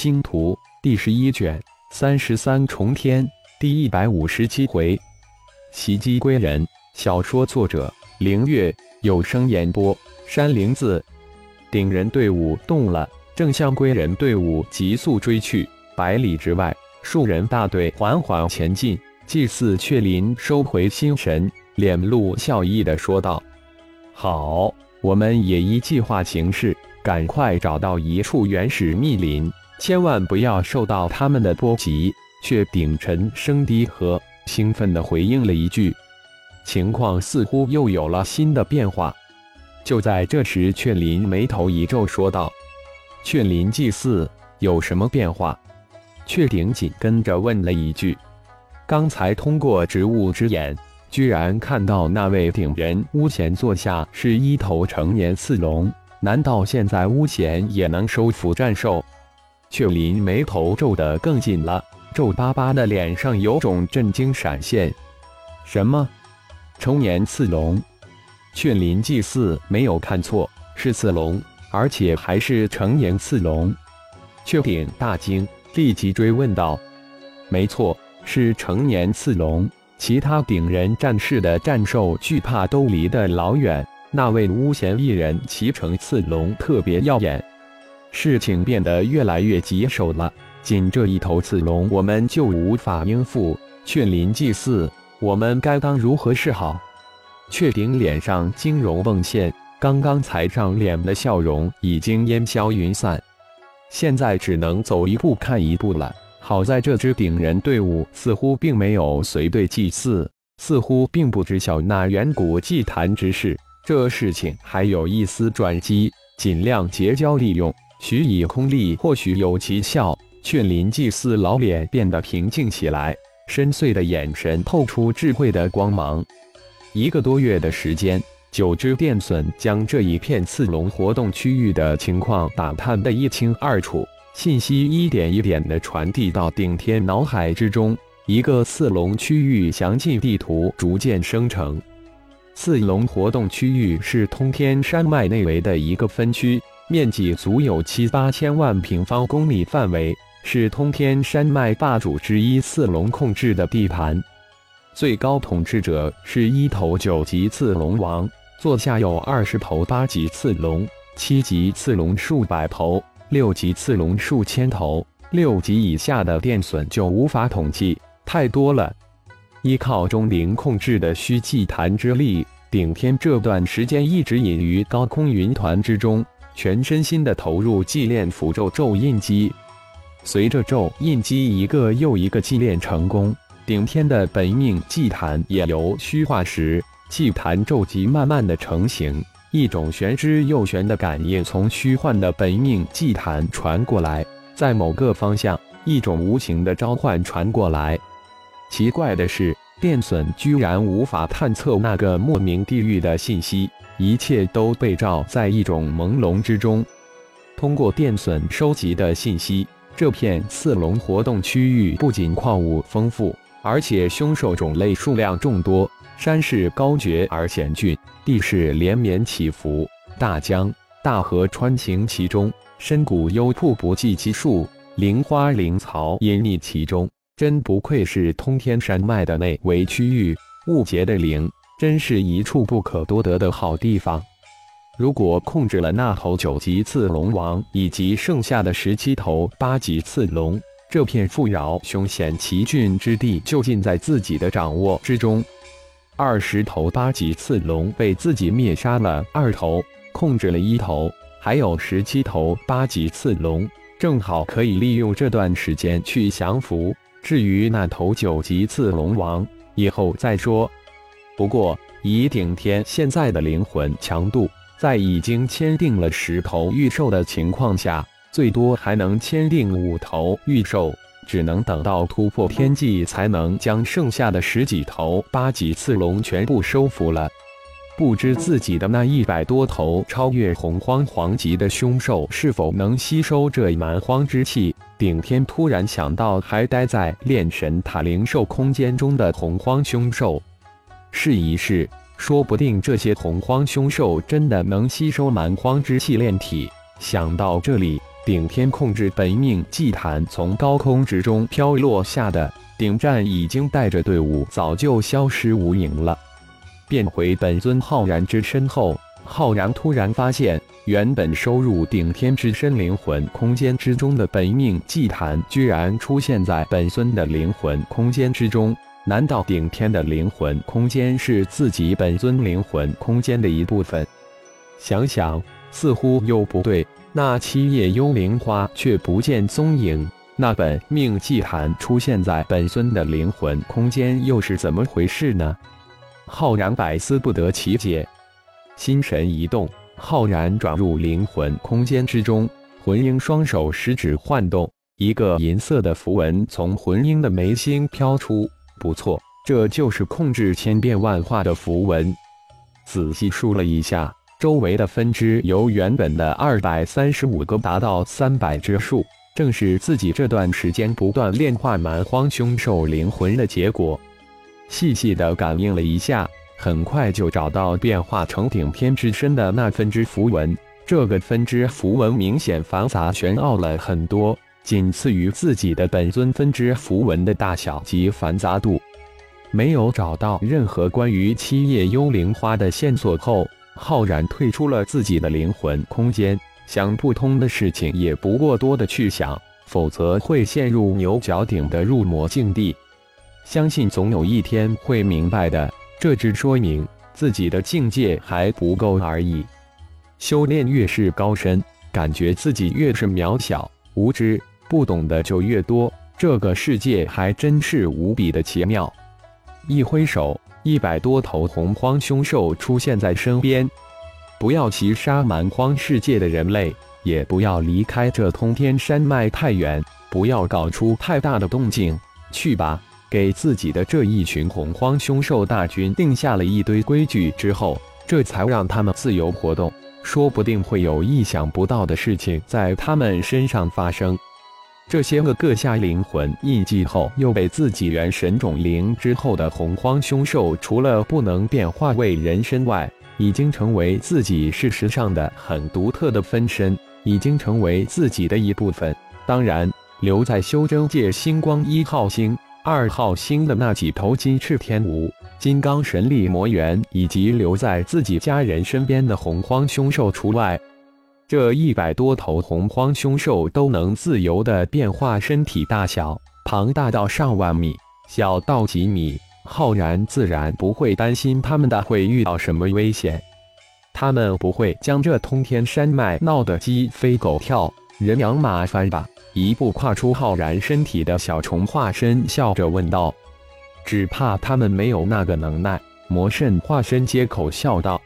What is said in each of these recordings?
星图》第十一卷三十三重天第一百五十七回，袭击归人。小说作者：凌月，有声演播：山灵子。顶人队伍动了，正向归人队伍急速追去。百里之外，数人大队缓缓前进。祭祀雀林收回心神，脸露笑意的说道：“好，我们也依计划行事。”赶快找到一处原始密林，千万不要受到他们的波及。却顶沉声低和兴奋地回应了一句：“情况似乎又有了新的变化。”就在这时，雀林眉头一皱，说道：“雀林祭祀有什么变化？”雀顶紧跟着问了一句：“刚才通过植物之眼，居然看到那位顶人屋前坐下是一头成年刺龙。”难道现在巫贤也能收服战兽？雀林眉头皱得更紧了，皱巴巴的脸上有种震惊闪现。什么？成年刺龙？雀林祭祀没有看错，是刺龙，而且还是成年刺龙。雀顶大惊，立即追问道：“没错，是成年刺龙。其他顶人战士的战兽惧怕都离得老远。”那位巫贤一人骑乘刺龙特别耀眼，事情变得越来越棘手了。仅这一头刺龙，我们就无法应付。雀林祭祀，我们该当如何是好？雀顶脸上惊容迸现，刚刚才上脸的笑容已经烟消云散，现在只能走一步看一步了。好在这支顶人队伍似乎并没有随队祭祀，似乎并不知晓那远古祭坛之事。这事情还有一丝转机，尽量结交利用，许以空力，或许有奇效。却林祭祀老脸变得平静起来，深邃的眼神透出智慧的光芒。一个多月的时间，九只电隼将这一片刺龙活动区域的情况打探得一清二楚，信息一点一点地传递到顶天脑海之中，一个刺龙区域详尽地图逐渐生成。刺龙活动区域是通天山脉内围的一个分区，面积足有七八千万平方公里范围，是通天山脉霸主之一刺龙控制的地盘。最高统治者是一头九级刺龙王，座下有二十头八级刺龙，七级刺龙数百头，六级刺龙数千头，六级以下的电隼就无法统计，太多了。依靠钟灵控制的虚祭坛之力，顶天这段时间一直隐于高空云团之中，全身心的投入祭炼符咒咒印机。随着咒印机一个又一个祭炼成功，顶天的本命祭坛也由虚化时祭坛咒级慢慢的成型。一种玄之又玄的感应从虚幻的本命祭坛传过来，在某个方向，一种无形的召唤传过来。奇怪的是，电隼居然无法探测那个莫名地域的信息，一切都被罩在一种朦胧之中。通过电隼收集的信息，这片四龙活动区域不仅矿物丰富，而且凶兽种类数量众多，山势高绝而险峻，地势连绵起伏，大江大河穿行其中，深谷幽瀑不计其数，灵花灵草隐匿其中。真不愧是通天山脉的内围区域，雾结的灵，真是一处不可多得的好地方。如果控制了那头九级刺龙王以及剩下的十七头八级刺龙，这片富饶凶险奇峻之地就尽在自己的掌握之中。二十头八级刺龙被自己灭杀了二头，控制了一头，还有十七头八级刺龙，正好可以利用这段时间去降服。至于那头九级刺龙王，以后再说。不过以顶天现在的灵魂强度，在已经签订了十头御兽的情况下，最多还能签订五头御兽，只能等到突破天际，才能将剩下的十几头八级刺龙全部收服了。不知自己的那一百多头超越洪荒皇级的凶兽是否能吸收这蛮荒之气？顶天突然想到，还待在炼神塔灵兽空间中的洪荒凶兽，试一试，说不定这些洪荒凶兽真的能吸收蛮荒之气炼体。想到这里，顶天控制本命祭坛从高空之中飘落下的顶战已经带着队伍早就消失无影了。变回本尊浩然之身后，浩然突然发现，原本收入顶天之身灵魂空间之中的本命祭坛，居然出现在本尊的灵魂空间之中。难道顶天的灵魂空间是自己本尊灵魂空间的一部分？想想，似乎又不对。那七叶幽灵花却不见踪影，那本命祭坛出现在本尊的灵魂空间，又是怎么回事呢？浩然百思不得其解，心神一动，浩然转入灵魂空间之中。魂婴双手食指晃动，一个银色的符文从魂婴的眉心飘出。不错，这就是控制千变万化的符文。仔细数了一下。周围的分支由原本的二百三十五个达到三百之数，正是自己这段时间不断炼化蛮荒凶兽灵魂的结果。细细的感应了一下，很快就找到变化成顶天之身的那分支符文。这个分支符文明显繁杂玄奥了很多，仅次于自己的本尊分支符文的大小及繁杂度。没有找到任何关于七叶幽灵花的线索后。浩然退出了自己的灵魂空间，想不通的事情也不过多的去想，否则会陷入牛角顶的入魔境地。相信总有一天会明白的，这只说明自己的境界还不够而已。修炼越是高深，感觉自己越是渺小无知，不懂的就越多。这个世界还真是无比的奇妙。一挥手。一百多头洪荒凶兽出现在身边，不要袭杀蛮荒世界的人类，也不要离开这通天山脉太远，不要搞出太大的动静。去吧，给自己的这一群洪荒凶兽大军定下了一堆规矩之后，这才让他们自由活动，说不定会有意想不到的事情在他们身上发生。这些个各下灵魂印记后，又被自己元神种灵之后的洪荒凶兽，除了不能变化为人身外，已经成为自己事实上的很独特的分身，已经成为自己的一部分。当然，留在修真界星光一号星、二号星的那几头金翅天蜈、金刚神力魔猿，以及留在自己家人身边的洪荒凶兽除外。这一百多头洪荒凶兽都能自由的变化身体大小，庞大到上万米，小到几米。浩然自然不会担心他们的会遇到什么危险，他们不会将这通天山脉闹得鸡飞狗跳、人仰马翻吧？一步跨出浩然身体的小虫化身笑着问道：“只怕他们没有那个能耐。”魔圣化身接口笑道：“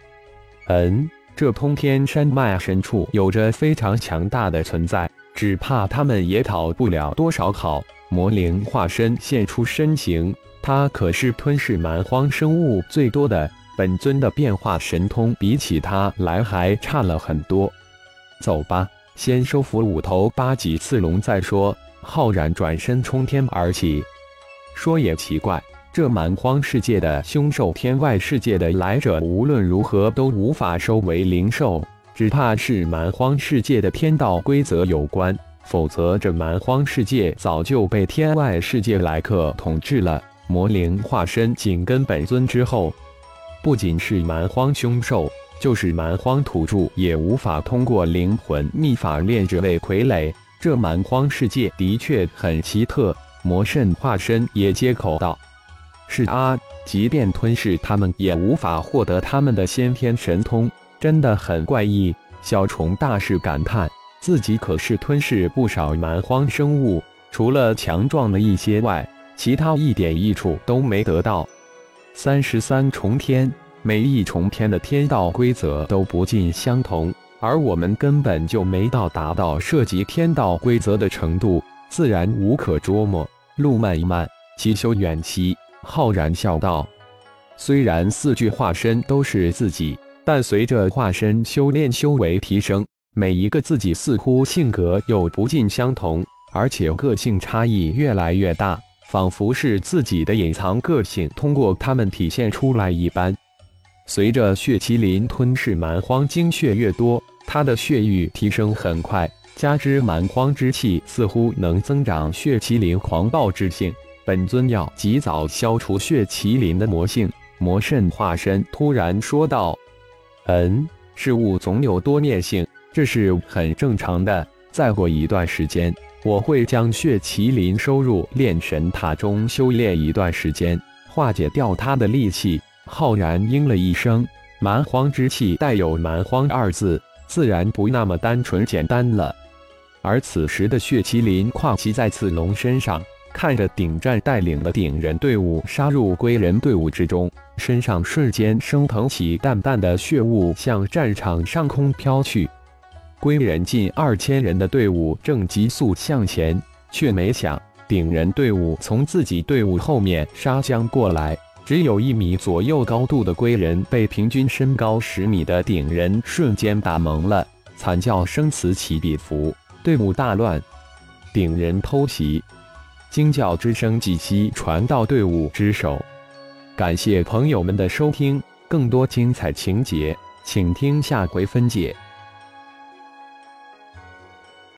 嗯。”这通天山脉深处有着非常强大的存在，只怕他们也讨不了多少好。魔灵化身现出身形，他可是吞噬蛮荒生物最多的。本尊的变化神通比起他来还差了很多。走吧，先收服五头八级刺龙再说。浩然转身冲天而起。说也奇怪。这蛮荒世界的凶兽，天外世界的来者，无论如何都无法收为灵兽，只怕是蛮荒世界的天道规则有关。否则，这蛮荒世界早就被天外世界来客统治了。魔灵化身紧跟本尊之后，不仅是蛮荒凶兽，就是蛮荒土著也无法通过灵魂秘法炼制为傀儡。这蛮荒世界的确很奇特。魔圣化身也接口道。是啊，即便吞噬他们，也无法获得他们的先天神通，真的很怪异。小虫大是感叹，自己可是吞噬不少蛮荒生物，除了强壮的一些外，其他一点益处都没得到。三十三重天，每一重天的天道规则都不尽相同，而我们根本就没到达到涉及天道规则的程度，自然无可捉摸。路漫漫，其修远兮。浩然笑道：“虽然四具化身都是自己，但随着化身修炼修为提升，每一个自己似乎性格又不尽相同，而且个性差异越来越大，仿佛是自己的隐藏个性通过他们体现出来一般。随着血麒麟吞噬蛮荒精血越多，他的血域提升很快，加之蛮荒之气似乎能增长血麒麟狂暴之性，本尊要及早消除血麒麟的魔性。魔圣化身突然说道：“嗯，事物总有多面性，这是很正常的。再过一段时间，我会将血麒麟收入炼神塔中修炼一段时间，化解掉他的戾气。”浩然应了一声。蛮荒之气带有“蛮荒”二字，自然不那么单纯简单了。而此时的血麒麟跨骑在刺龙身上，看着顶战带领的顶人队伍杀入归人队伍之中，身上瞬间升腾起淡淡的血雾，向战场上空飘去。归人近二千人的队伍正急速向前，却没想顶人队伍从自己队伍后面杀将过来。只有一米左右高度的龟人被平均身高十米的顶人瞬间打懵了，惨叫声此起彼伏，队伍大乱。顶人偷袭，惊叫之声几息传到队伍之首。感谢朋友们的收听，更多精彩情节，请听下回分解。